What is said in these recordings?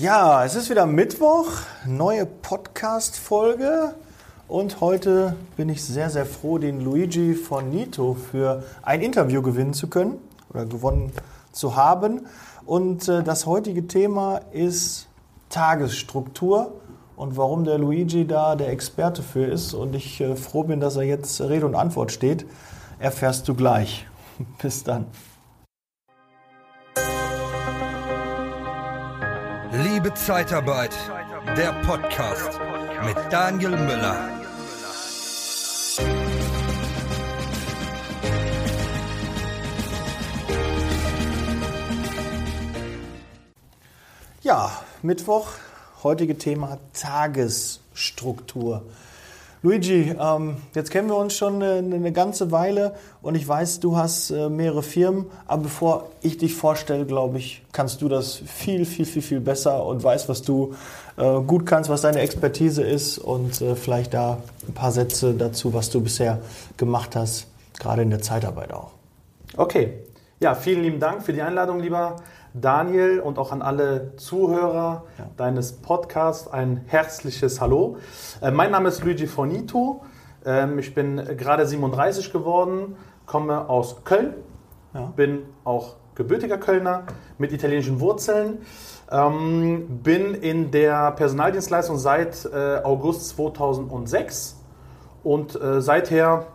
Ja, es ist wieder Mittwoch, neue Podcast-Folge. Und heute bin ich sehr, sehr froh, den Luigi von Nito für ein Interview gewinnen zu können oder gewonnen zu haben. Und äh, das heutige Thema ist Tagesstruktur und warum der Luigi da der Experte für ist. Und ich äh, froh bin, dass er jetzt Rede und Antwort steht, erfährst du gleich. Bis dann. Liebe Zeitarbeit, der Podcast mit Daniel Müller. Ja, Mittwoch, heutige Thema Tagesstruktur. Luigi, ähm, jetzt kennen wir uns schon eine, ganze Weile und ich weiß, du hast äh, mehrere Firmen, aber bevor ich dich vorstelle, glaube ich, kannst du das viel, viel, viel, viel besser und weißt, was du äh, gut kannst, was deine Expertise ist und äh, vielleicht da ein paar Sätze dazu, was du bisher gemacht hast, gerade in der Zeitarbeit auch. Okay, ja, vielen lieben Dank für die Einladung, lieber Daniel und auch an alle Zuhörer ja. deines Podcasts ein herzliches Hallo. Äh, mein Name ist Luigi Fornito. Ähm, ich bin gerade 37 geworden, komme aus Köln, ja. bin auch gebürtiger Kölner mit italienischen Wurzeln. Ähm, bin in der Personaldienstleistung seit äh, August 2006 und äh, seither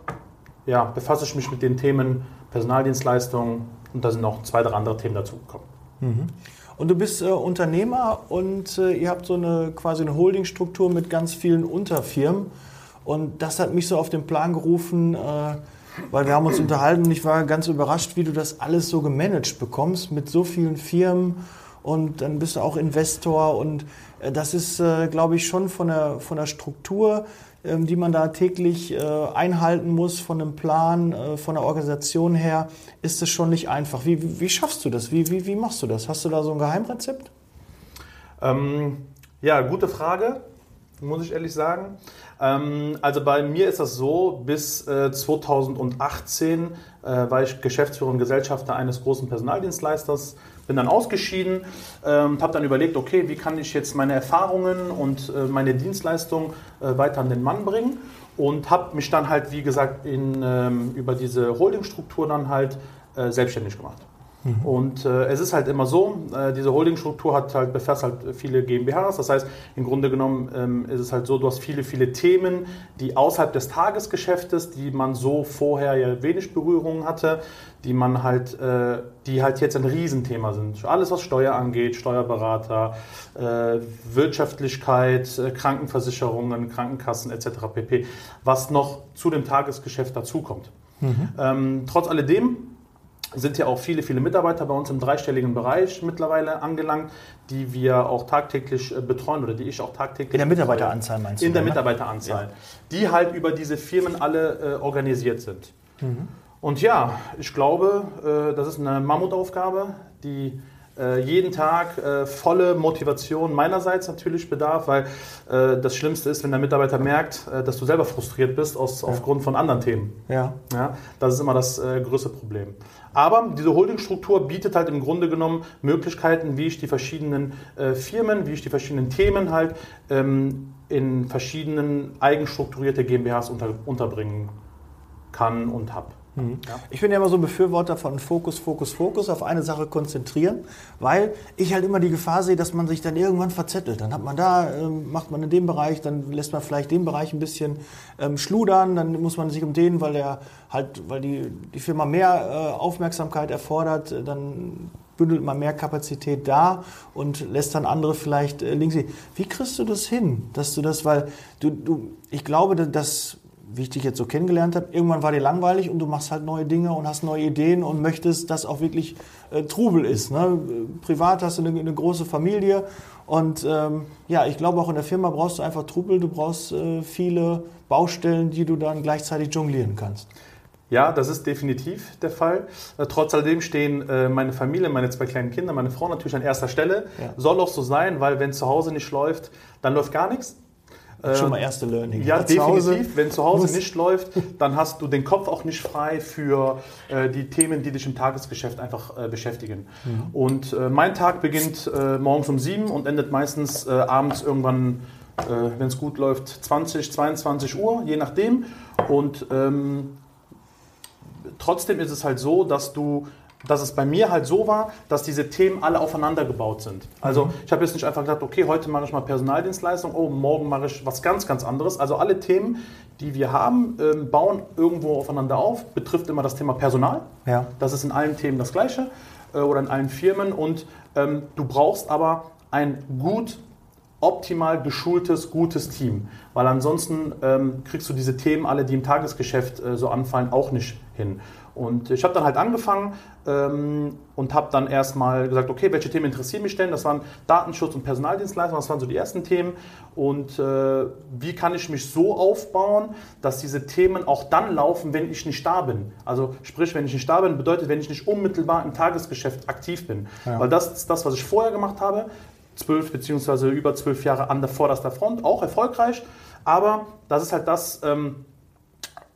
ja, befasse ich mich mit den Themen Personaldienstleistung und da sind noch zwei, drei andere Themen dazugekommen. Mhm. Und du bist äh, Unternehmer und äh, ihr habt so eine quasi eine Holdingstruktur mit ganz vielen Unterfirmen. Und das hat mich so auf den Plan gerufen, äh, weil wir haben uns unterhalten und ich war ganz überrascht, wie du das alles so gemanagt bekommst mit so vielen Firmen. Und dann bist du auch Investor und äh, das ist, äh, glaube ich, schon von der, von der Struktur die man da täglich äh, einhalten muss von einem Plan, äh, von der Organisation her, ist es schon nicht einfach. Wie, wie, wie schaffst du das? Wie, wie, wie machst du das? Hast du da so ein Geheimrezept? Ähm, ja, gute Frage, muss ich ehrlich sagen. Ähm, also bei mir ist das so, bis äh, 2018 äh, war ich Geschäftsführer und Gesellschafter eines großen Personaldienstleisters bin dann ausgeschieden, ähm, habe dann überlegt, okay, wie kann ich jetzt meine Erfahrungen und äh, meine Dienstleistung äh, weiter an den Mann bringen und habe mich dann halt, wie gesagt, in, ähm, über diese Holdingstruktur dann halt äh, selbstständig gemacht. Mhm. Und äh, es ist halt immer so, äh, diese Holdingstruktur hat halt, befasst halt viele GmbHs. Das heißt, im Grunde genommen ähm, ist es halt so, du hast viele, viele Themen, die außerhalb des Tagesgeschäftes, die man so vorher ja wenig Berührungen hatte, die man halt, äh, die halt jetzt ein Riesenthema sind. Alles, was Steuer angeht, Steuerberater, äh, Wirtschaftlichkeit, äh, Krankenversicherungen, Krankenkassen etc. pp. Was noch zu dem Tagesgeschäft dazukommt. Mhm. Ähm, trotz alledem sind ja auch viele, viele Mitarbeiter bei uns im dreistelligen Bereich mittlerweile angelangt, die wir auch tagtäglich äh, betreuen oder die ich auch tagtäglich. In der Mitarbeiteranzahl meinst du? In der ne? Mitarbeiteranzahl. Ja. Die halt über diese Firmen alle äh, organisiert sind. Mhm. Und ja, ich glaube, äh, das ist eine Mammutaufgabe, die jeden Tag äh, volle Motivation meinerseits natürlich bedarf, weil äh, das Schlimmste ist, wenn der Mitarbeiter merkt, äh, dass du selber frustriert bist aus, ja. aufgrund von anderen Themen. Ja. ja. Das ist immer das äh, größte Problem. Aber diese Holdingstruktur bietet halt im Grunde genommen Möglichkeiten, wie ich die verschiedenen äh, Firmen, wie ich die verschiedenen Themen halt ähm, in verschiedenen eigenstrukturierte GmbHs unter, unterbringen kann und habe. Mhm. Ja. Ich bin ja immer so ein Befürworter von Fokus, Fokus, Fokus, auf eine Sache konzentrieren, weil ich halt immer die Gefahr sehe, dass man sich dann irgendwann verzettelt. Dann hat man da, ähm, macht man in dem Bereich, dann lässt man vielleicht den Bereich ein bisschen ähm, schludern, dann muss man sich um den, weil der halt, weil die, die Firma mehr äh, Aufmerksamkeit erfordert, äh, dann bündelt man mehr Kapazität da und lässt dann andere vielleicht äh, links. Wie kriegst du das hin, dass du das, weil du, du ich glaube, dass wie ich dich jetzt so kennengelernt habe, irgendwann war dir langweilig und du machst halt neue Dinge und hast neue Ideen und möchtest, dass auch wirklich äh, Trubel ist. Ne? Privat hast du eine, eine große Familie und ähm, ja, ich glaube auch in der Firma brauchst du einfach Trubel, du brauchst äh, viele Baustellen, die du dann gleichzeitig jonglieren kannst. Ja, das ist definitiv der Fall. Äh, trotz alledem stehen äh, meine Familie, meine zwei kleinen Kinder, meine Frau natürlich an erster Stelle. Ja. Soll auch so sein, weil wenn zu Hause nicht läuft, dann läuft gar nichts. Schon mal erste Learning. Ja, definitiv. Wenn zu Hause nicht läuft, dann hast du den Kopf auch nicht frei für äh, die Themen, die dich im Tagesgeschäft einfach äh, beschäftigen. Und äh, mein Tag beginnt äh, morgens um sieben und endet meistens äh, abends irgendwann, äh, wenn es gut läuft, 20, 22 Uhr, je nachdem. Und ähm, trotzdem ist es halt so, dass du dass es bei mir halt so war, dass diese Themen alle aufeinander gebaut sind. Also ich habe jetzt nicht einfach gedacht, okay, heute mache ich mal Personaldienstleistung, oh, morgen mache ich was ganz, ganz anderes. Also alle Themen, die wir haben, ähm, bauen irgendwo aufeinander auf, betrifft immer das Thema Personal. Ja. Das ist in allen Themen das Gleiche äh, oder in allen Firmen. Und ähm, du brauchst aber ein gut, optimal geschultes, gutes Team. Weil ansonsten ähm, kriegst du diese Themen alle, die im Tagesgeschäft äh, so anfallen, auch nicht hin. Und ich habe dann halt angefangen ähm, und habe dann erstmal gesagt, okay, welche Themen interessieren mich denn? Das waren Datenschutz und Personaldienstleistung, das waren so die ersten Themen. Und äh, wie kann ich mich so aufbauen, dass diese Themen auch dann laufen, wenn ich nicht da bin? Also sprich, wenn ich nicht da bin, bedeutet, wenn ich nicht unmittelbar im Tagesgeschäft aktiv bin. Weil das ist das, was ich vorher gemacht habe, zwölf beziehungsweise über zwölf Jahre an der vorderster Front, auch erfolgreich. Aber das ist halt das, ähm,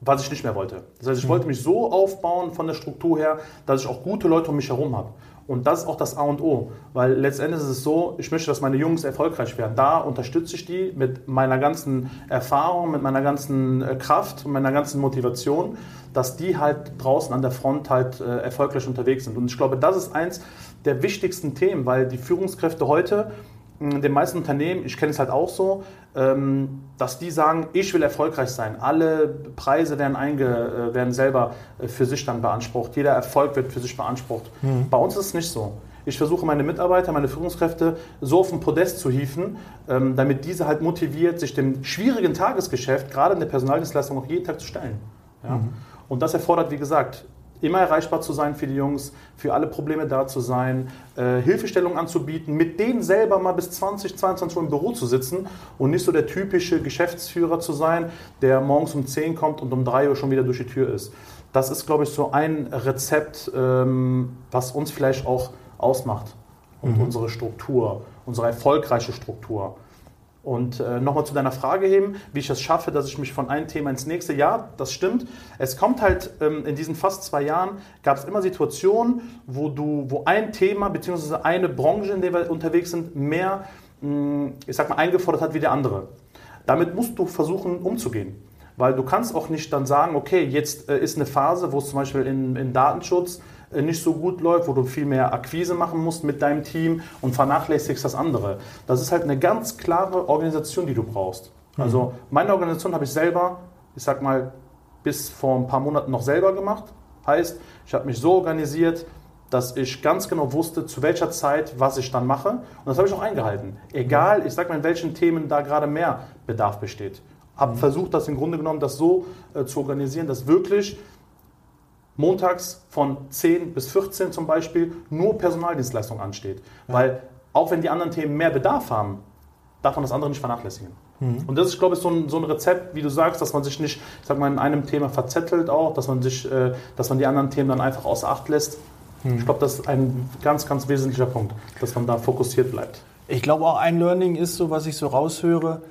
was ich nicht mehr wollte. Das heißt, ich wollte mich so aufbauen von der Struktur her, dass ich auch gute Leute um mich herum habe. Und das ist auch das A und O, weil letztendlich ist es so, ich möchte, dass meine Jungs erfolgreich werden. Da unterstütze ich die mit meiner ganzen Erfahrung, mit meiner ganzen äh, Kraft und meiner ganzen Motivation, dass die halt draußen an der Front halt äh, erfolgreich unterwegs sind. Und ich glaube, das ist eins der wichtigsten Themen, weil die Führungskräfte heute in den meisten Unternehmen, ich kenne es halt auch so, dass die sagen, ich will erfolgreich sein. Alle Preise werden, einge, äh, werden selber äh, für sich dann beansprucht. Jeder Erfolg wird für sich beansprucht. Bei uns ist es nicht so. Ich versuche meine Mitarbeiter, meine Führungskräfte so auf den Podest zu hieven, ähm, damit diese halt motiviert, sich dem schwierigen Tagesgeschäft, gerade in der Personaldienstleistung, auch jeden Tag zu stellen. Ja? Und das erfordert, wie gesagt, immer erreichbar zu sein für die Jungs, für alle Probleme da zu sein, äh, Hilfestellung anzubieten, mit denen selber mal bis 20, 22 Uhr im Büro zu sitzen und nicht so der typische Geschäftsführer zu sein, der morgens um 10 kommt und um 3 Uhr schon wieder durch die Tür ist. Das ist, glaube ich, so ein Rezept, ähm, was uns vielleicht auch ausmacht und unsere Struktur, unsere erfolgreiche Struktur. Und äh, nochmal zu deiner Frage eben, wie ich es schaffe, dass ich mich von einem Thema ins nächste, ja, das stimmt. Es kommt halt ähm, in diesen fast zwei Jahren, gab es immer Situationen, wo du, wo ein Thema bzw. eine Branche, in der wir unterwegs sind, mehr, mh, ich sag mal, eingefordert hat wie der andere. Damit musst du versuchen umzugehen. Weil du kannst auch nicht dann sagen, okay, jetzt äh, ist eine Phase, wo es zum Beispiel in, in Datenschutz nicht so gut läuft, wo du viel mehr Akquise machen musst mit deinem Team und vernachlässigst das andere. Das ist halt eine ganz klare Organisation, die du brauchst. Also meine Organisation habe ich selber, ich sag mal, bis vor ein paar Monaten noch selber gemacht. Heißt, ich habe mich so organisiert, dass ich ganz genau wusste, zu welcher Zeit, was ich dann mache. Und das habe ich auch eingehalten. Egal, ich sag mal, in welchen Themen da gerade mehr Bedarf besteht. Habe versucht, das im Grunde genommen das so äh, zu organisieren, dass wirklich montags von 10 bis 14 zum Beispiel nur Personaldienstleistung ansteht. Weil auch wenn die anderen Themen mehr Bedarf haben, darf man das andere nicht vernachlässigen. Und das ist, glaube ich, so ein, so ein Rezept, wie du sagst, dass man sich nicht, ich sag mal, in einem Thema verzettelt auch, dass man sich, äh, dass man die anderen Themen dann einfach außer Acht lässt. Ich glaube, das ist ein ganz, ganz wesentlicher Punkt, dass man da fokussiert bleibt. Ich glaube auch ein Learning ist so, was ich so raushöre,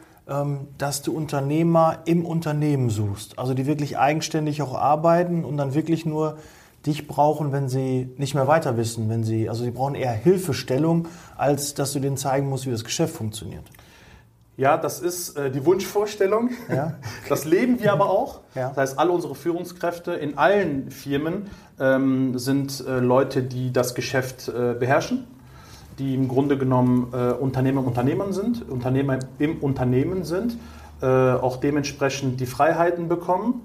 dass du Unternehmer im Unternehmen suchst. Also die wirklich eigenständig auch arbeiten und dann wirklich nur dich brauchen, wenn sie nicht mehr weiter wissen, wenn sie, also sie brauchen eher Hilfestellung, als dass du denen zeigen musst, wie das Geschäft funktioniert. Ja, das ist äh, die Wunschvorstellung. Ja. Das leben wir aber auch. Ja. Das heißt, alle unsere Führungskräfte in allen Firmen ähm, sind äh, Leute, die das Geschäft äh, beherrschen, die im Grunde genommen äh, Unternehmer im Unternehmen sind, Unternehmer im Unternehmen sind, äh, auch dementsprechend die Freiheiten bekommen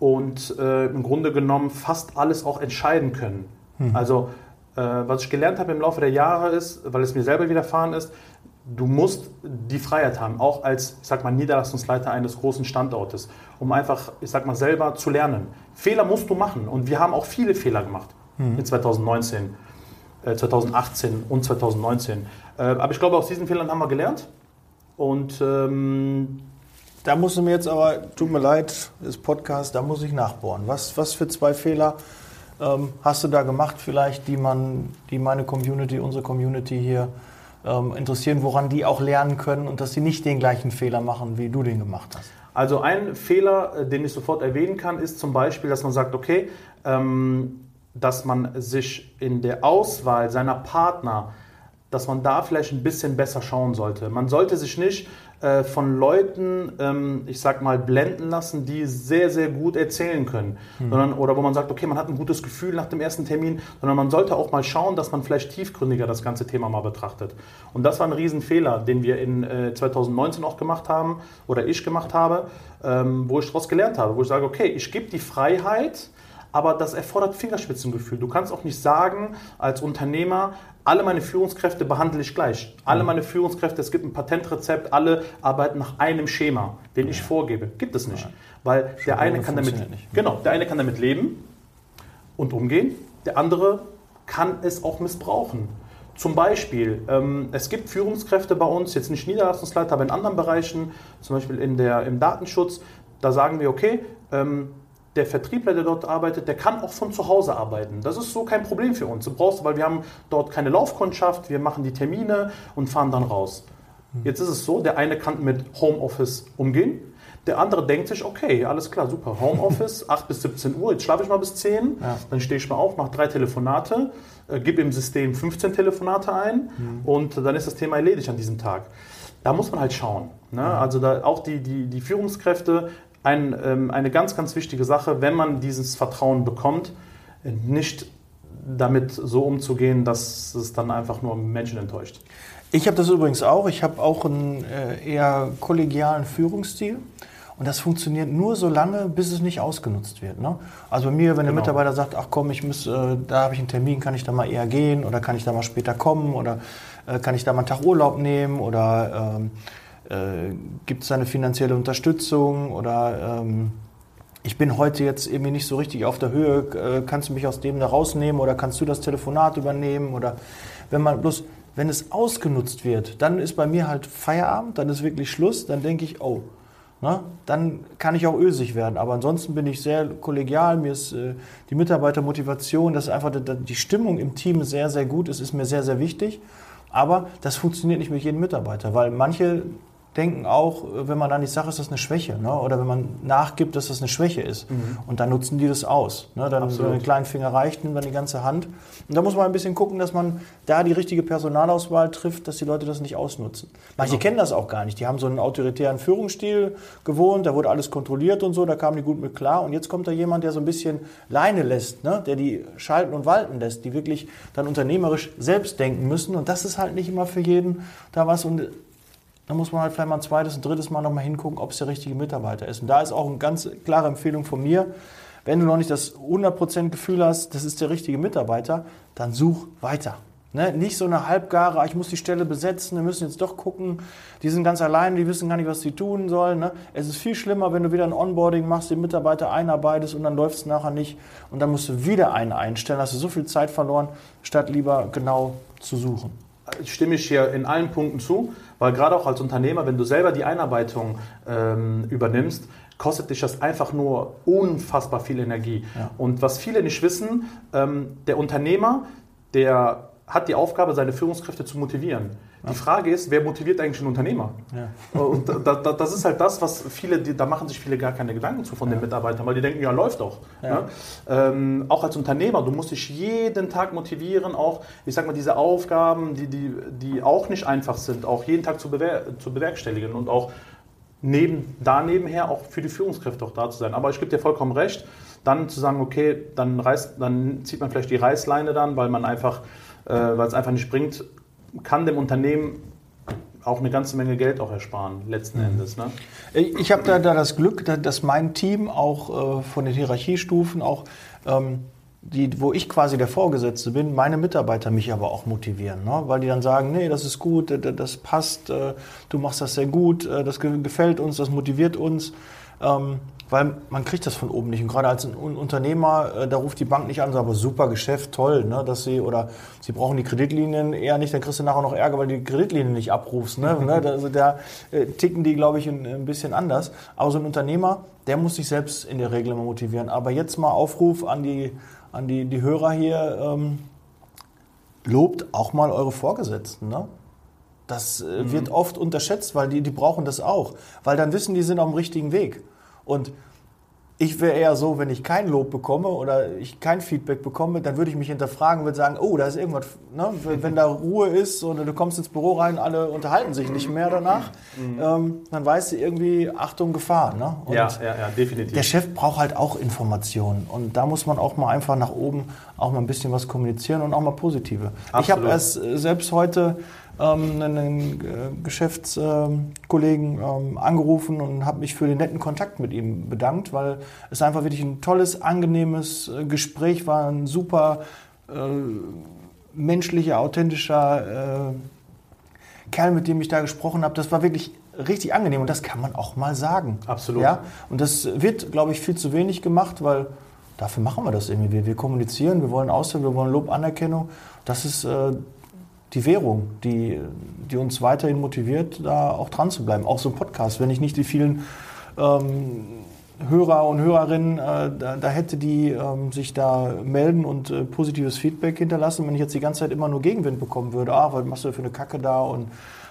und äh, im Grunde genommen fast alles auch entscheiden können. Also äh, was ich gelernt habe im Laufe der Jahre ist, weil es mir selber widerfahren ist, du musst die Freiheit haben, auch als, ich sag mal, Niederlassungsleiter eines großen Standortes, um einfach, ich sag mal, selber zu lernen. Fehler musst du machen und wir haben auch viele Fehler gemacht in 2019, äh, 2018 und 2019. Äh, aber ich glaube, aus diesen Fehlern haben wir gelernt und ähm, Da musst du mir jetzt aber, tut mir leid, das Podcast, da muss ich nachbohren. Was, was für zwei Fehler ähm, hast du da gemacht vielleicht, die man, die meine Community, unsere Community hier ähm, interessieren, woran die auch lernen können und dass sie nicht den gleichen Fehler machen, wie du den gemacht hast. Also ein Fehler, äh, den ich sofort erwähnen kann, ist zum Beispiel, dass man sagt, okay, ähm, dass man sich in der Auswahl seiner Partner, dass man da vielleicht ein bisschen besser schauen sollte. Man sollte sich nicht äh, von Leuten, ähm, ich sag mal, blenden lassen, die sehr, sehr gut erzählen können. Mhm. Sondern, oder wo man sagt, okay, man hat ein gutes Gefühl nach dem ersten Termin, sondern man sollte auch mal schauen, dass man vielleicht tiefgründiger das ganze Thema mal betrachtet. Und das war ein Riesenfehler, den wir in äh, 2019 auch gemacht haben oder ich gemacht habe, ähm, wo ich daraus gelernt habe, wo ich sage, okay, ich gebe die Freiheit, aber das erfordert Fingerspitzengefühl. Du kannst auch nicht sagen als Unternehmer, alle meine Führungskräfte behandle ich gleich. Alle mhm. meine Führungskräfte, es gibt ein Patentrezept, alle arbeiten nach einem Schema, den ich vorgebe. Gibt es nicht. Weil der eine kann damit, genau, der eine kann damit leben und umgehen, der andere kann es auch missbrauchen. Zum Beispiel, ähm, es gibt Führungskräfte bei uns, jetzt nicht Niederlassungsleiter, aber in anderen Bereichen, zum Beispiel in der, im Datenschutz, da sagen wir, okay, ähm, der Vertriebler, der dort arbeitet, der kann auch von zu Hause arbeiten. Das ist so kein Problem für uns. Du brauchst, weil wir haben dort keine Laufkundschaft, wir machen die Termine und fahren dann raus. Jetzt ist es so, der eine kann mit Homeoffice umgehen, der andere denkt sich, okay, alles klar, super, Homeoffice, 8 bis 17 Uhr, jetzt schlafe ich mal bis 10, ja. dann stehe ich mal auf, mache drei Telefonate, äh, gebe im System 15 Telefonate ein mhm. und dann ist das Thema erledigt an diesem Tag. Da muss man halt schauen. Ne? Also da auch die, die, die Führungskräfte ein, ähm, eine ganz, ganz wichtige Sache, wenn man dieses Vertrauen bekommt, nicht damit so umzugehen, dass es dann einfach nur Menschen enttäuscht. Ich habe das übrigens auch. Ich habe auch einen äh, eher kollegialen Führungsstil. Und das funktioniert nur so lange, bis es nicht ausgenutzt wird. Ne? Also bei mir, wenn der genau. Mitarbeiter sagt, ach komm, ich muss, äh, da habe ich einen Termin, kann ich da mal eher gehen oder kann ich da mal später kommen oder äh, kann ich da mal einen Tag Urlaub nehmen oder ähm, äh, gibt es eine finanzielle Unterstützung oder ähm, ich bin heute jetzt irgendwie nicht so richtig auf der Höhe, äh, kannst du mich aus dem da rausnehmen oder kannst du das Telefonat übernehmen? Oder wenn man bloß, wenn es ausgenutzt wird, dann ist bei mir halt Feierabend, dann ist wirklich Schluss, dann denke ich, oh, ne, dann kann ich auch ösig werden. Aber ansonsten bin ich sehr kollegial, mir ist äh, die Mitarbeitermotivation, dass einfach die, die Stimmung im Team sehr, sehr gut. Ist, ist mir sehr, sehr wichtig. Aber das funktioniert nicht mit jedem Mitarbeiter, weil manche denken auch, wenn man dann nicht sagt, ist das eine Schwäche. Ne? Oder wenn man nachgibt, dass das eine Schwäche ist. Mhm. Und dann nutzen die das aus. Ne? Dann so einen kleinen Finger reicht, nimmt dann die ganze Hand. Und da muss man ein bisschen gucken, dass man da die richtige Personalauswahl trifft, dass die Leute das nicht ausnutzen. Manche genau. kennen das auch gar nicht. Die haben so einen autoritären Führungsstil gewohnt, da wurde alles kontrolliert und so, da kamen die gut mit klar. Und jetzt kommt da jemand, der so ein bisschen Leine lässt, ne? der die schalten und walten lässt, die wirklich dann unternehmerisch selbst denken müssen. Und das ist halt nicht immer für jeden da was. Und dann muss man halt vielleicht mal ein zweites, ein drittes Mal nochmal hingucken, ob es der richtige Mitarbeiter ist. Und da ist auch eine ganz klare Empfehlung von mir, wenn du noch nicht das 100% Gefühl hast, das ist der richtige Mitarbeiter, dann such weiter. Ne? Nicht so eine halbgare, ah, ich muss die Stelle besetzen, wir müssen jetzt doch gucken, die sind ganz allein, die wissen gar nicht, was sie tun sollen. Ne? Es ist viel schlimmer, wenn du wieder ein Onboarding machst, den Mitarbeiter einarbeitest und dann läuft es nachher nicht und dann musst du wieder einen einstellen, hast du so viel Zeit verloren, statt lieber genau zu suchen stimme ich hier in allen Punkten zu, weil gerade auch als Unternehmer, wenn du selber die Einarbeitung ähm, übernimmst, kostet dich das einfach nur unfassbar viel Energie. Ja. Und was viele nicht wissen, ähm, der Unternehmer, der hat die Aufgabe, seine Führungskräfte zu motivieren. Ja. Die Frage ist, wer motiviert eigentlich einen Unternehmer? Ja. Und da, da, das ist halt das, was viele, die, da machen sich viele gar keine Gedanken zu von ja. den Mitarbeitern, weil die denken, ja, läuft doch. Ne? Ähm, auch als Unternehmer, du musst dich jeden Tag motivieren, auch, ich sag mal, diese Aufgaben, die, die, die auch nicht einfach sind, auch jeden Tag zu, bewer zu bewerkstelligen und auch neben, da nebenher auch für die Führungskräfte auch da zu sein. Aber ich gebe dir vollkommen recht, dann zu sagen, okay, dann, reißt, dann zieht man vielleicht die Reißleine dann, weil man einfach äh, weil es einfach nicht bringt, kann dem Unternehmen auch eine ganze Menge Geld auch ersparen, letzten mhm. Endes. Ne? Ich habe da, da das Glück, dass mein Team auch äh, von den Hierarchiestufen auch ähm, die, wo ich quasi der Vorgesetzte bin, meine Mitarbeiter mich aber auch motivieren, ne? weil die dann sagen, nee, das ist gut, das passt, äh, du machst das sehr gut, äh, das gefällt uns, das motiviert uns. Ähm, weil man kriegt das von oben nicht. Und gerade als ein Unternehmer, äh, da ruft die Bank nicht an, sagt aber super Geschäft, toll, ne, dass sie oder sie brauchen die Kreditlinien eher nicht, dann kriegst du nachher noch Ärger, weil du die Kreditlinien nicht abrufst. Ne? ne also da äh, ticken die, glaube ich, ein, bisschen anders. Aber so ein Unternehmer, der muss sich selbst in der Regel immer motivieren. Aber jetzt mal Aufruf an die, an die, die Hörer hier, ähm, lobt auch mal eure Vorgesetzten. Ne? Das äh, wird oft unterschätzt, weil die, die brauchen das auch. Weil dann wissen, die sind auf dem richtigen Weg. Und ich wäre eher so, wenn ich kein Lob bekomme oder ich kein Feedback bekomme, dann würde ich mich hinterfragen und würde sagen, oh, da ist irgendwas, ne? wenn da Ruhe ist oder du kommst ins Büro rein, alle unterhalten sich nicht mehr danach, ähm, dann weißt du irgendwie, Achtung, Gefahr. Ne? Und Ja, ja, ja, definitiv. der Chef braucht halt auch Informationen und da muss man auch mal einfach nach oben auch mal ein bisschen was kommunizieren und auch mal positive. Ich habe Absolut. erst äh, selbst heute ähm, einen äh, Geschäftskollegen ähm, angerufen und habe mich für den netten Kontakt mit ihm bedankt, weil es einfach wirklich ein tolles, angenehmes äh, Gespräch war, ein super äh, menschlicher, authentischer äh, Kerl, mit dem ich da gesprochen habe, das war wirklich richtig angenehm und das kann man auch mal sagen. Absolut. Ja? Und das wird, glaube ich, viel zu wenig gemacht, weil dafür machen wir das irgendwie. Wir, wir kommunizieren, wir wollen Austausch, wir wollen Lob, Anerkennung. Das ist äh, die Währung, die, die uns weiterhin motiviert, da auch dran zu bleiben. Auch so ein Podcast. Wenn ich nicht die vielen ähm, Hörer und Hörerinnen äh, da, da hätte, die ähm, sich da melden und äh, positives Feedback hinterlassen, wenn ich jetzt die ganze Zeit immer nur Gegenwind bekommen würde, ah, was machst du für eine Kacke da und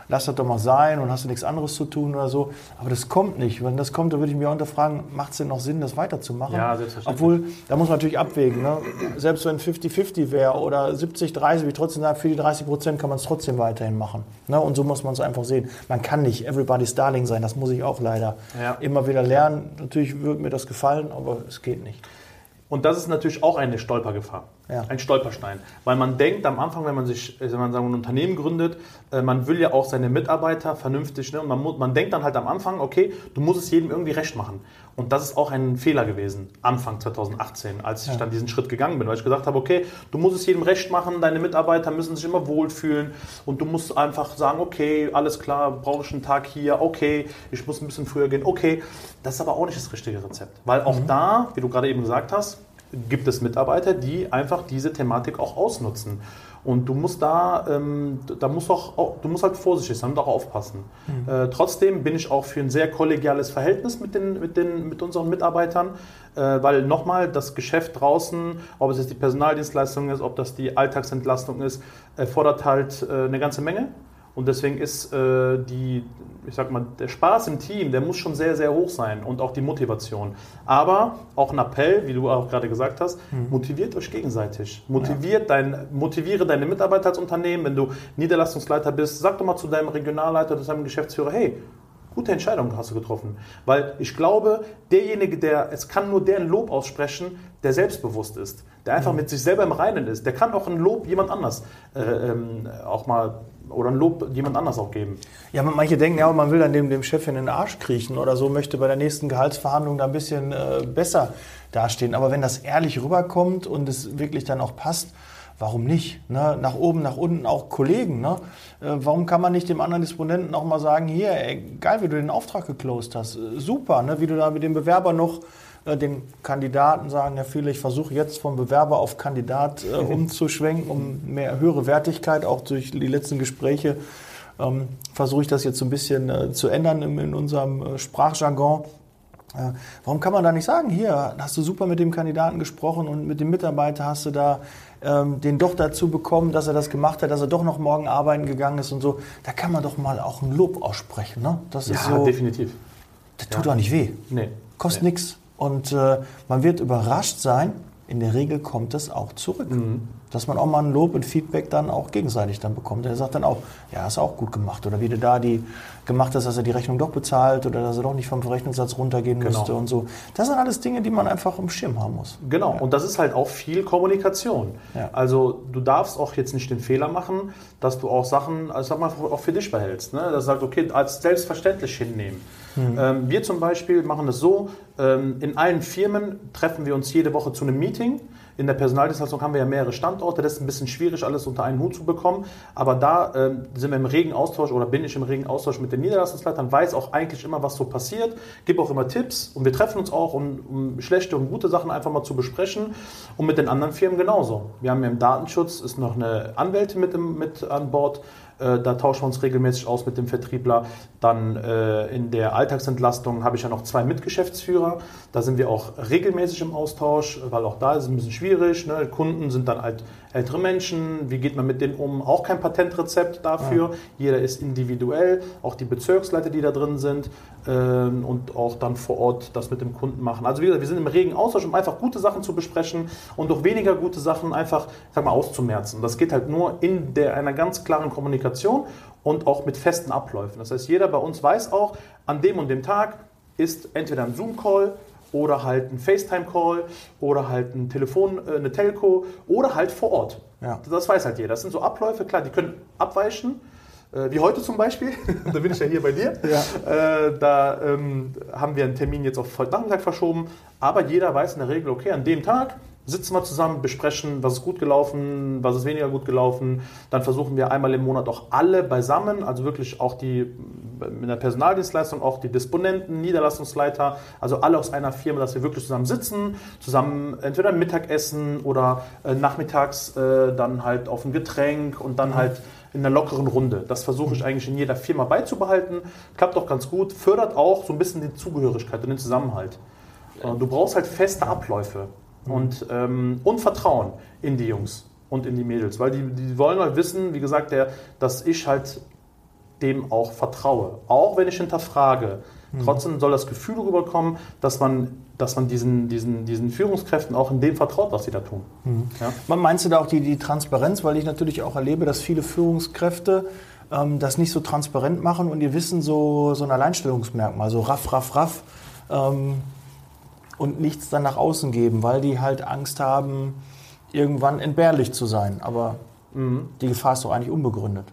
lass das doch mal sein und hast du nichts anderes zu tun oder so. Aber das kommt nicht. Wenn das kommt, dann würde ich mir auch hinterfragen, macht es denn noch Sinn, das weiterzumachen? Ja, selbstverständlich. Obwohl, da muss man natürlich abwägen. Ne? Selbst wenn 50-50 wäre oder 70-30, wie trotzdem sagen, für die 30 Prozent kann man es trotzdem weiterhin machen. Ne? Und so muss man es einfach sehen. Man kann nicht everybody's darling sein, das muss ich auch leider Ja. immer wieder lernen. Natürlich würde mir das gefallen, aber es geht nicht. Und das ist natürlich auch eine Stolpergefahr, Ja. ein Stolperstein. Weil man denkt am Anfang, wenn man sich äh, wenn man sagen, ein Unternehmen gründet, äh, man will ja auch seine Mitarbeiter vernünftig, ne? und man, man denkt dann halt am Anfang, okay, du musst es jedem irgendwie recht machen. Und das ist auch ein Fehler gewesen, Anfang 2018, als ich dann diesen Schritt gegangen bin, weil ich gesagt habe, okay, du musst es jedem recht machen, deine Mitarbeiter müssen sich immer wohlfühlen und du musst einfach sagen, okay, alles klar, brauche ich einen Tag hier, okay, ich muss ein bisschen früher gehen, okay. Das ist aber auch nicht das richtige Rezept, weil auch da, wie du gerade eben gesagt hast, gibt es Mitarbeiter, die einfach diese Thematik auch ausnutzen. Und du musst da, ähm, da musst auch, du musst halt vorsichtig sein und auch aufpassen. Äh, trotzdem bin ich auch für ein sehr kollegiales Verhältnis mit, den, mit, den, mit unseren Mitarbeitern, äh, weil nochmal das Geschäft draußen, ob es jetzt die Personaldienstleistung ist, ob das die Alltagsentlastung ist, erfordert halt äh, eine ganze Menge. Und deswegen ist äh, die, ich sag mal, der Spaß im Team, der muss schon sehr, sehr hoch sein und auch die Motivation. Aber auch ein Appell, wie du auch gerade gesagt hast, motiviert euch gegenseitig. Motiviert dein, motiviere deine Mitarbeiter als Unternehmen. Wenn du Niederlassungsleiter bist, sag doch mal zu deinem Regionalleiter oder zu deinem Geschäftsführer, hey, gute Entscheidung hast du getroffen. Weil ich glaube, derjenige, der, es kann nur der ein Lob aussprechen, der selbstbewusst ist, der einfach mit sich selber im Reinen ist. Der kann auch ein Lob jemand anders äh, ähm, auch mal oder ein Lob jemand anders auch geben. Ja, manche denken ja, man will dann dem, dem Chef in den Arsch kriechen oder so, möchte bei der nächsten Gehaltsverhandlung da ein bisschen äh, besser dastehen. Aber wenn das ehrlich rüberkommt und es wirklich dann auch passt, warum nicht? Ne? Nach oben, nach unten auch Kollegen. Ne? Äh, warum kann man nicht dem anderen Disponenten auch mal sagen, hier, ey, geil, wie du den Auftrag geclosed hast. Äh, super, ne? wie du da mit dem Bewerber noch äh, den Kandidaten sagen, ja viele, ich versuche jetzt vom Bewerber auf Kandidat äh, umzuschwenken, um mehr höhere Wertigkeit, auch durch die letzten Gespräche ähm, versuche ich das jetzt so ein bisschen äh, zu ändern in, in unserem Sprachjargon. Warum kann man da nicht sagen, hier hast du super mit dem Kandidaten gesprochen und mit dem Mitarbeiter hast du da ähm, den doch dazu bekommen, dass er das gemacht hat, dass er doch noch morgen arbeiten gegangen ist und so. Da kann man doch mal auch ein Lob aussprechen. Ne? Das ist so, definitiv. das tut doch nicht weh. Nee. Kostet nee. nichts. Und äh, man wird überrascht sein, in der Regel kommt es auch zurück. Mhm. Dass man auch mal ein Lob und Feedback dann auch gegenseitig dann bekommt. Er sagt dann auch, ja, hast auch gut gemacht. Oder wie du da die gemacht hast, dass er die Rechnung doch bezahlt oder dass er doch nicht vom Verrechnungssatz runtergehen Genau. musste und so. Das sind alles Dinge, die man einfach im Schirm haben muss. Genau, und das ist halt auch viel Kommunikation. Ja. Also du darfst auch jetzt nicht den Fehler machen, dass du auch Sachen, also sag mal, auch für dich behältst. Ne? Dass du sagst, okay, als selbstverständlich hinnehmen. Ähm, wir zum Beispiel machen das so, ähm, in allen Firmen treffen wir uns jede Woche zu einem Meeting. In der Personaldienstleistung haben wir ja mehrere Standorte, das ist ein bisschen schwierig, alles unter einen Hut zu bekommen. Aber da ähm, sind wir im regen Austausch oder bin ich im regen Austausch mit den Niederlassungsleitern, weiß auch eigentlich immer, was so passiert, gebe auch immer Tipps und wir treffen uns auch, um, um schlechte und gute Sachen einfach mal zu besprechen und mit den anderen Firmen genauso. Wir haben ja im Datenschutz ist noch eine Anwältin mit, im, mit an Bord. Äh, Da tauschen wir uns regelmäßig aus mit dem Vertriebler. Dann äh, in der Alltagsentlastung habe ich ja noch zwei Mitgeschäftsführer. Da sind wir auch regelmäßig im Austausch, weil auch da ist es ein bisschen schwierig. Ne? Kunden sind dann halt ältere Menschen, wie geht man mit denen um? Auch kein Patentrezept dafür. Ja. Jeder ist individuell, auch die Bezirksleiter, die da drin sind ähm, und auch dann vor Ort das mit dem Kunden machen. Also wie gesagt, wir sind im regen Austausch, um einfach gute Sachen zu besprechen und durch weniger gute Sachen einfach, sag mal, auszumerzen. Das geht halt nur in der, einer ganz klaren Kommunikation und auch mit festen Abläufen. Das heißt, jeder bei uns weiß auch, an dem und dem Tag ist entweder ein Zoom-Call oder halt ein FaceTime-Call oder halt ein Telefon, äh, eine Telco oder halt vor Ort. Ja. Das weiß halt jeder. Das sind so Abläufe, klar, die können abweichen. Äh, wie heute zum Beispiel, da bin ich ja hier bei dir. Ja. Äh, da ähm, haben wir einen Termin jetzt auf heute Nachmittag verschoben, aber jeder weiß in der Regel, okay, an dem Tag sitzen wir zusammen, besprechen, was ist gut gelaufen, was ist weniger gut gelaufen. Dann versuchen wir einmal im Monat auch alle beisammen, also wirklich auch die mit der Personaldienstleistung, auch die Disponenten, Niederlassungsleiter, also alle aus einer Firma, dass wir wirklich zusammen sitzen, zusammen entweder Mittagessen oder äh, nachmittags äh, dann halt auf ein Getränk und dann mhm. halt in einer lockeren Runde. Das versuche ich mhm. eigentlich in jeder Firma beizubehalten. Klappt auch ganz gut, fördert auch so ein bisschen die Zugehörigkeit und den Zusammenhalt. Du brauchst halt feste Abläufe und, ähm, und Vertrauen in die Jungs und in die Mädels, weil die, die wollen halt wissen, wie gesagt, der, dass ich halt dem auch vertraue, auch wenn ich hinterfrage. Mhm. Trotzdem soll das Gefühl rüberkommen, dass man, dass man diesen, diesen, diesen Führungskräften auch in dem vertraut, was sie da tun. Mhm. Ja? Meinst du da auch die, die Transparenz, weil ich natürlich auch erlebe, dass viele Führungskräfte ähm, das nicht so transparent machen und ihr Wissen so, so ein Alleinstellungsmerkmal, so raff, raff, raff. Ähm, und nichts dann nach außen geben, weil die halt Angst haben, irgendwann entbehrlich zu sein. Aber mhm. die Gefahr ist doch eigentlich unbegründet.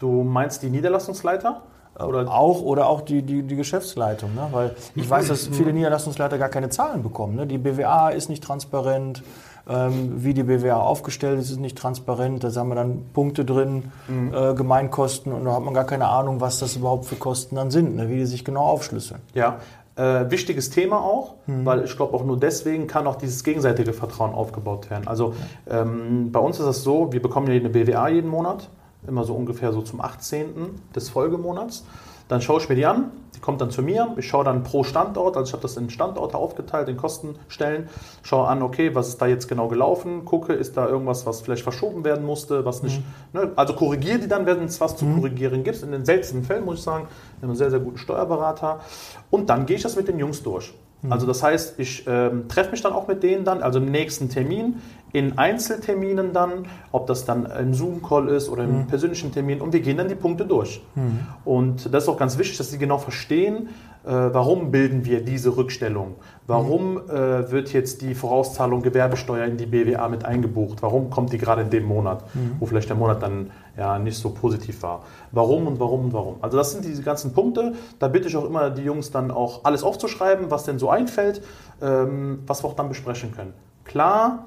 Du meinst die Niederlassungsleiter? Oder? Auch oder auch die, die, die Geschäftsleitung. Ne? Weil ich weiß, dass viele Niederlassungsleiter gar keine Zahlen bekommen. Ne? Die BWA ist nicht transparent. Ähm, wie die BWA aufgestellt ist, ist nicht transparent. Da haben wir dann Punkte drin, mhm. äh, Gemeinkosten und da hat man gar keine Ahnung, was das überhaupt für Kosten dann sind, ne? wie die sich genau aufschlüsseln. Ja, äh, wichtiges Thema auch, mhm. weil ich glaube auch nur deswegen kann auch dieses gegenseitige Vertrauen aufgebaut werden. Also ähm, bei uns ist es so, wir bekommen ja eine BWA jeden Monat, immer so ungefähr so zum 18. des Folgemonats. Dann schaue ich mir die an, die kommt dann zu mir, ich schaue dann pro Standort, also ich habe das in Standorte aufgeteilt, in Kostenstellen, schaue an, okay, was ist da jetzt genau gelaufen, gucke, ist da irgendwas, was vielleicht verschoben werden musste, was nicht, mhm. ne, also korrigiere die dann, wenn es was zu mhm. korrigieren gibt. In den seltensten Fällen muss ich sagen, wir haben einen sehr, sehr guten Steuerberater. Und dann gehe ich das mit den Jungs durch. Mhm. Also das heißt, ich ähm, treffe mich dann auch mit denen dann, also im nächsten Termin, in Einzelterminen dann, ob das dann ein Zoom-Call ist oder im mhm. persönlichen Termin und wir gehen dann die Punkte durch. Mhm. Und das ist auch ganz wichtig, dass sie genau verstehen, äh, warum bilden wir diese Rückstellung? Warum mhm. äh, wird jetzt die Vorauszahlung Gewerbesteuer in die BWA mit eingebucht? Warum kommt die gerade in dem Monat, mhm. wo vielleicht der Monat dann ja nicht so positiv war? Warum und warum und warum? Also das sind diese ganzen Punkte. Da bitte ich auch immer die Jungs dann auch alles aufzuschreiben, was denn so einfällt, ähm, was wir auch dann besprechen können. Klar,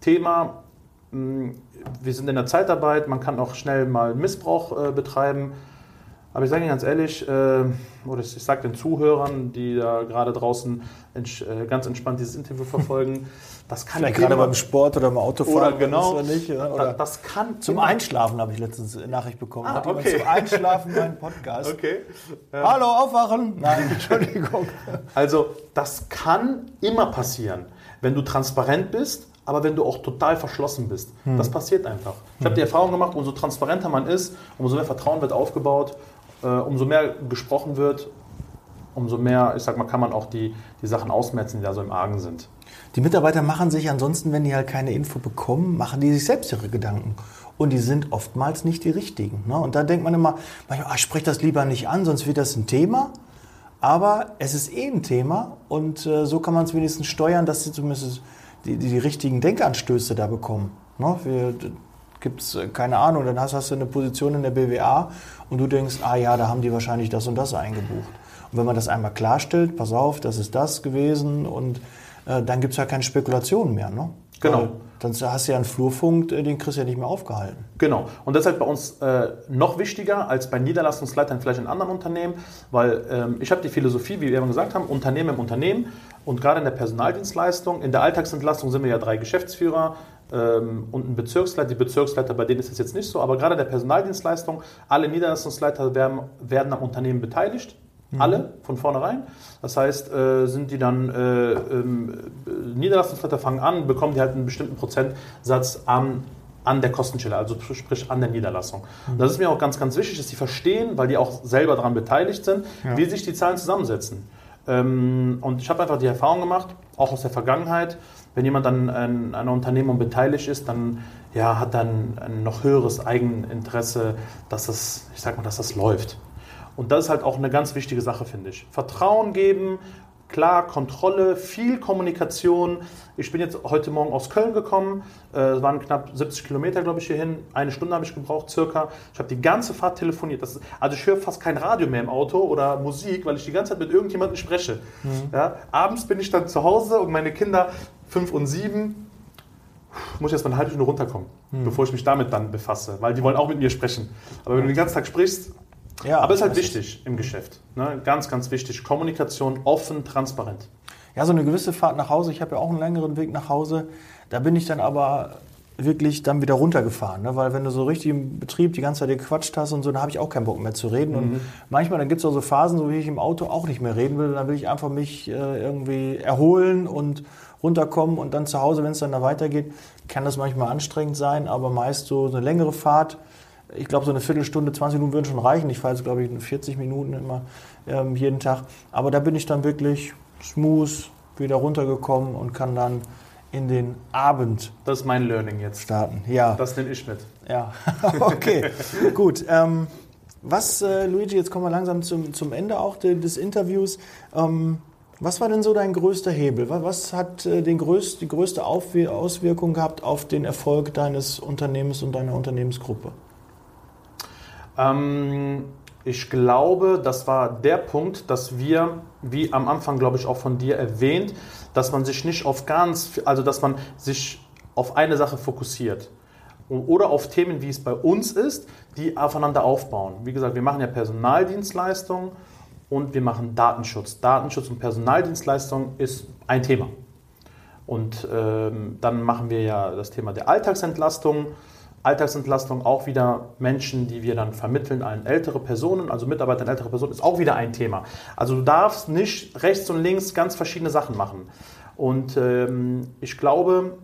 Thema, hm, wir sind in der Zeitarbeit, man kann auch schnell mal Missbrauch äh, betreiben. Aber ich sage Ihnen ganz ehrlich, äh, oder ich sage den Zuhörern, die da gerade draußen äh, ganz entspannt dieses Interview verfolgen, das kann Vielleicht gerade beim Sport oder beim Autofahren. Oder genau. Nicht, oder? Das kann zum Einschlafen habe ich letztens eine Nachricht bekommen. Ah, okay. Zum Einschlafen meinen Podcast. Okay. Ähm. Hallo, aufwachen. Nein, Entschuldigung. Also das kann immer passieren, wenn du transparent bist aber wenn du auch total verschlossen bist. Hm. Das passiert einfach. Ich habe die Erfahrung gemacht, umso transparenter man ist, umso mehr Vertrauen wird aufgebaut, äh, umso mehr gesprochen wird, umso mehr, ich sag mal, kann man auch die, die Sachen ausmerzen, die da so im Argen sind. Die Mitarbeiter machen sich ansonsten, wenn die halt keine Info bekommen, machen die sich selbst ihre Gedanken. Und die sind oftmals nicht die richtigen. Ne? Und da denkt man immer, manchmal, ach, sprich das lieber nicht an, sonst wird das ein Thema. Aber es ist eh ein Thema und äh, so kann man es wenigstens steuern, dass sie zumindest die, die, die richtigen Denkanstöße da bekommen. Ne? Gibt es, äh, keine Ahnung, dann hast, hast du eine Position in der BWA und du denkst, ah ja, da haben die wahrscheinlich das und das eingebucht. Und wenn man das einmal klarstellt, pass auf, das ist das gewesen und äh, dann gibt es ja keine Spekulationen mehr. Ne? Genau. Weil dann hast du ja einen Flurfunk, äh, den kriegst du ja nicht mehr aufgehalten. Genau. Und das ist halt bei uns äh, noch wichtiger als bei Niederlassungsleitern vielleicht in anderen Unternehmen, weil ähm, ich habe die Philosophie, wie wir eben gesagt haben, Unternehmen im Unternehmen und gerade in der Personaldienstleistung, in der Alltagsentlastung sind wir ja drei Geschäftsführer, ähm, und ein Bezirksleiter. Die Bezirksleiter, bei denen ist das jetzt nicht so, aber gerade der Personaldienstleistung, alle Niederlassungsleiter werden, werden am Unternehmen beteiligt. Mhm. Alle von vornherein. Das heißt, äh, sind die dann äh, ähm, Niederlassungsleiter fangen an, bekommen die halt einen bestimmten Prozentsatz am an der Kostenstelle, also sprich an der Niederlassung. Mhm. Das ist mir auch ganz, ganz wichtig, dass die verstehen, weil die auch selber daran beteiligt sind, ja. wie sich die Zahlen zusammensetzen. Ähm, und ich habe einfach die Erfahrung gemacht, auch aus der Vergangenheit, wenn jemand an, an einer Unternehmung beteiligt ist, dann ja, hat dann ein noch höheres Eigeninteresse, dass das, ich sag mal, dass das läuft. Und das ist halt auch eine ganz wichtige Sache, finde ich. Vertrauen geben, klar, Kontrolle, viel Kommunikation. Ich bin jetzt heute Morgen aus Köln gekommen. Äh, es waren knapp 70 Kilometer, glaube ich, hierhin. Eine Stunde habe ich gebraucht, circa. Ich habe die ganze Fahrt telefoniert. Ist, also ich höre fast kein Radio mehr im Auto oder Musik, weil ich die ganze Zeit mit irgendjemandem spreche. Mhm. Ja, abends bin ich dann zu Hause und meine Kinder, fünf und sieben, muss ich erst mal eine halbe Stunde runterkommen, mhm. bevor ich mich damit dann befasse, weil die wollen auch mit mir sprechen. Aber wenn du den ganzen Tag sprichst, ja, aber es ist halt wichtig im Geschäft. Ne? Ganz, ganz wichtig. Kommunikation offen, transparent. Ja, so eine gewisse Fahrt nach Hause. Ich habe ja auch einen längeren Weg nach Hause. Da bin ich dann aber wirklich dann wieder runtergefahren. Ne? Weil wenn du so richtig im Betrieb die ganze Zeit gequatscht hast und so, dann habe ich auch keinen Bock mehr zu reden. Mhm. Und manchmal, dann gibt es auch so Phasen, so wie ich im Auto auch nicht mehr reden will. Dann will ich einfach mich äh, irgendwie erholen und runterkommen und dann zu Hause, wenn es dann da weitergeht, kann das manchmal anstrengend sein, aber meist so eine längere Fahrt. Ich glaube, so eine Viertelstunde, 20 Minuten würden schon reichen. Ich fahre jetzt, glaube ich, 40 Minuten immer ähm, jeden Tag. Aber da bin ich dann wirklich smooth wieder runtergekommen und kann dann in den Abend. Das ist mein Learning jetzt. Starten, ja. Das nehme ich mit. Ja, okay, gut. Ähm, was, äh, Luigi, jetzt kommen wir langsam zum, zum Ende auch des Interviews. Ähm, was war denn so dein größter Hebel? Was hat äh, den größt, die größte Auswirkung gehabt auf den Erfolg deines Unternehmens und deiner Unternehmensgruppe? Ähm, ich glaube, das war der Punkt, dass wir, wie am Anfang, glaube ich, auch von dir erwähnt, dass man sich nicht auf ganz, also dass man sich auf eine Sache fokussiert. Oder auf Themen, wie es bei uns ist, die aufeinander aufbauen. Wie gesagt, wir machen ja Personaldienstleistungen und wir machen Datenschutz. Datenschutz und Personaldienstleistung ist ein Thema. Und ähm, dann machen wir ja das Thema der Alltagsentlastung. Alltagsentlastung auch wieder Menschen, die wir dann vermitteln an ältere Personen, also Mitarbeiter an ältere Personen, ist auch wieder ein Thema. Also du darfst nicht rechts und links ganz verschiedene Sachen machen. Und ähm, ich glaube,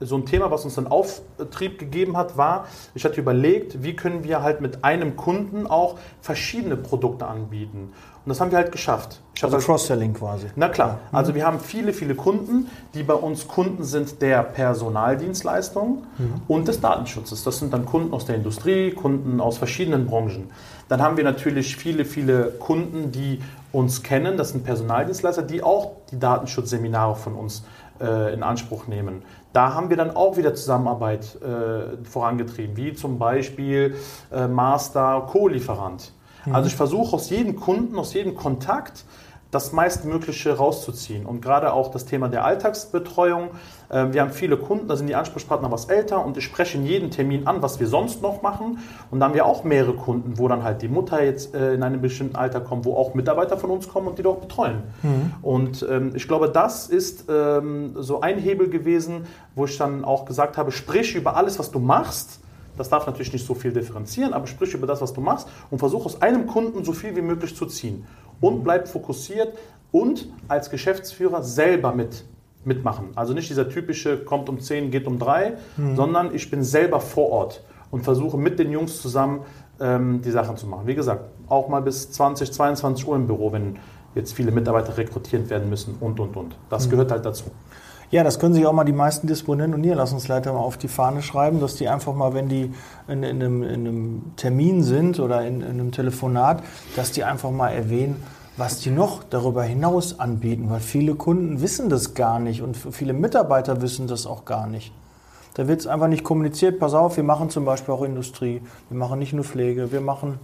so ein Thema, was uns dann Auftrieb gegeben hat, war, ich hatte überlegt, wie können wir halt mit einem Kunden auch verschiedene Produkte anbieten. Und das haben wir halt geschafft. Ich also Cross-Selling quasi. Na klar. Ja. Also wir haben viele, viele Kunden, die bei uns Kunden sind der Personaldienstleistung mhm. und des Datenschutzes. Das sind dann Kunden aus der Industrie, Kunden aus verschiedenen Branchen. Dann haben wir natürlich viele, viele Kunden, die uns kennen. Das sind Personaldienstleister, die auch die Datenschutzseminare von uns äh, in Anspruch nehmen. Da haben wir dann auch wieder Zusammenarbeit äh, vorangetrieben, wie zum Beispiel äh, Master Co-Lieferant. Mhm. Also ich versuche aus jedem Kunden, aus jedem Kontakt das meistmögliche rauszuziehen. Und gerade auch das Thema der Alltagsbetreuung. Ähm, wir haben viele Kunden, da sind die Ansprechpartner was älter und ich spreche in jedem Termin an, was wir sonst noch machen. Und da haben wir auch mehrere Kunden, wo dann halt die Mutter jetzt äh, in einem bestimmten Alter kommt, wo auch Mitarbeiter von uns kommen und die dort betreuen. Mhm. Und ähm, ich glaube, das ist ähm, so ein Hebel gewesen, wo ich dann auch gesagt habe, sprich über alles, was du machst das darf natürlich nicht so viel differenzieren, aber sprich über das, was du machst und versuch aus einem Kunden so viel wie möglich zu ziehen. Und bleib fokussiert und als Geschäftsführer selber mit mitmachen. Also nicht dieser typische kommt um 10, geht um 3, mhm. sondern ich bin selber vor Ort und versuche mit den Jungs zusammen ähm, die Sachen zu machen. Wie gesagt, auch mal bis 20, 22 Uhr im Büro, wenn jetzt viele Mitarbeiter rekrutiert werden müssen und, und, und. Das mhm. gehört halt dazu. Ja, das können sich auch mal die meisten Disponenten und Niederlassungsleiter mal auf die Fahne schreiben, dass die einfach mal, wenn die in, in, einem, in einem, Termin sind oder in, in einem Telefonat, dass die einfach mal erwähnen, was die noch darüber hinaus anbieten, weil viele Kunden wissen das gar nicht und viele Mitarbeiter wissen das auch gar nicht. Da wird es einfach nicht kommuniziert, pass auf, wir machen zum Beispiel auch Industrie, wir machen nicht nur Pflege, wir machen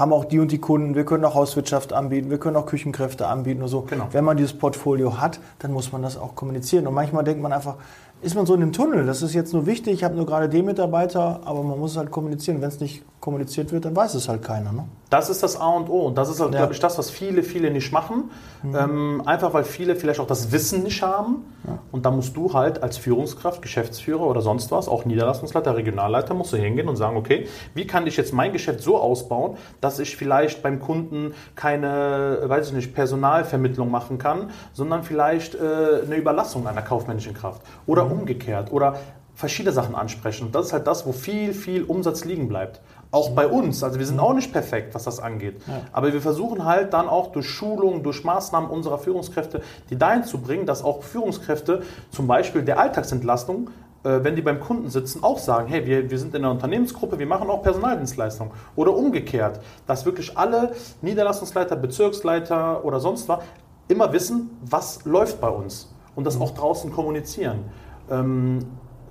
haben auch die und die Kunden, wir können auch Hauswirtschaft anbieten, wir können auch Küchenkräfte anbieten und so. Genau. Wenn man dieses Portfolio hat, dann muss man das auch kommunizieren. Und manchmal denkt man einfach, ist man so in dem Tunnel, das ist jetzt nur wichtig, ich habe nur gerade den Mitarbeiter, aber man muss es halt kommunizieren. Wenn es nicht kommuniziert wird, dann weiß es halt keiner. Ne? Das ist das A und O und das ist halt, ja. glaube ich, das, was viele, viele nicht machen. Mhm. Ähm, einfach weil viele vielleicht auch das Wissen nicht haben. Ja. Und da musst du halt als Führungskraft, Geschäftsführer oder sonst was, auch Niederlassungsleiter, Regionalleiter, musst du hingehen und sagen, okay, wie kann ich jetzt mein Geschäft so ausbauen, dass ich vielleicht beim Kunden keine, weiß ich nicht, Personalvermittlung machen kann, sondern vielleicht äh, eine Überlassung einer kaufmännischen Kraft oder mhm. Umgekehrt oder verschiedene Sachen ansprechen. Und das ist halt das, wo viel, viel Umsatz liegen bleibt. Auch bei uns. Also wir sind auch nicht perfekt, was das angeht. Ja. Aber wir versuchen halt dann auch durch Schulung, durch Maßnahmen unserer Führungskräfte, die dahin zu bringen, dass auch Führungskräfte zum Beispiel der Alltagsentlastung äh, wenn die beim Kunden sitzen, auch sagen, hey, wir, wir sind in einer Unternehmensgruppe, wir machen auch Personaldienstleistungen. Oder umgekehrt, dass wirklich alle Niederlassungsleiter, Bezirksleiter oder sonst was immer wissen, was läuft bei uns und das auch draußen kommunizieren. Ähm,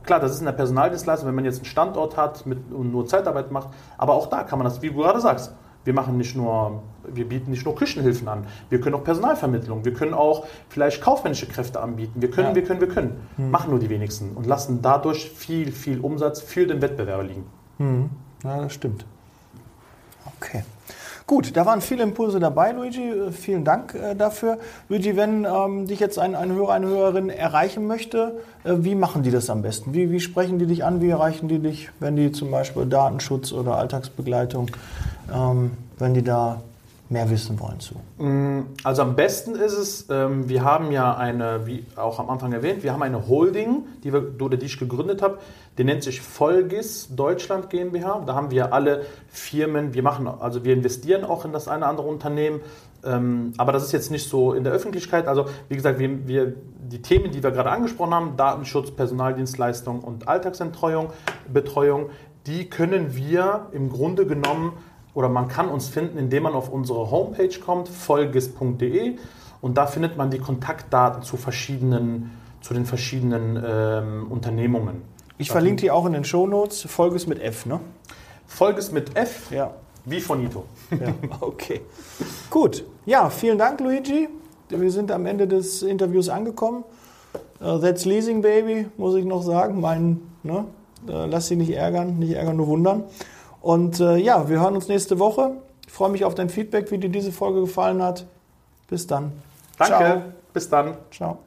klar, das ist in der Personaldienstleistung, wenn man jetzt einen Standort hat mit, und nur Zeitarbeit macht, aber auch da kann man das, wie du gerade sagst, wir machen nicht nur, wir bieten nicht nur Küchenhilfen an, wir können auch Personalvermittlung, wir können auch vielleicht kaufmännische Kräfte anbieten, wir können, Ja. wir können, wir können. Machen nur die wenigsten und lassen dadurch viel, viel Umsatz für den Wettbewerber liegen. Mhm. Ja, das stimmt. Okay. Gut, da waren viele Impulse dabei, Luigi. Äh, Vielen Dank äh, dafür. Luigi, wenn ähm, dich jetzt ein, ein Hörer, eine Hörerin erreichen möchte, äh, wie machen die das am besten? Wie, wie sprechen die dich an? Wie erreichen die dich, wenn die zum Beispiel Datenschutz oder Alltagsbegleitung, ähm, wenn die da mehr wissen wollen zu? Also am besten ist es, ähm, wir haben ja eine, wie auch am Anfang erwähnt, wir haben eine Holding, die, wir, die ich gegründet habe, die nennt sich Folgis Deutschland GmbH. Da haben wir alle Firmen, wir machen, also wir investieren auch in das eine oder andere Unternehmen, ähm, aber das ist jetzt nicht so in der Öffentlichkeit. Also wie gesagt, wir, wir, die Themen, die wir gerade angesprochen haben, Datenschutz, Personaldienstleistung und Alltagsbetreuung, Betreuung, die können wir im Grunde genommen oder man kann uns finden, indem man auf unsere Homepage kommt, folges.de und da findet man die Kontaktdaten zu verschiedenen, zu den verschiedenen ähm, Unternehmungen. Ich verlinke die auch in den Shownotes. Folges mit F, ne? Folges mit F, Ja. wie von Ito. Ja, okay. Gut. Ja, vielen Dank, Luigi. Wir sind am Ende des Interviews angekommen. Uh, that's Leasing Baby, muss ich noch sagen. Mein, ne? Uh, lass sie nicht ärgern, nicht ärgern, nur wundern. Und äh, ja, wir hören uns nächste Woche. Ich freue mich auf dein Feedback, wie dir diese Folge gefallen hat. Bis dann. Danke, Ciao. bis dann. Ciao.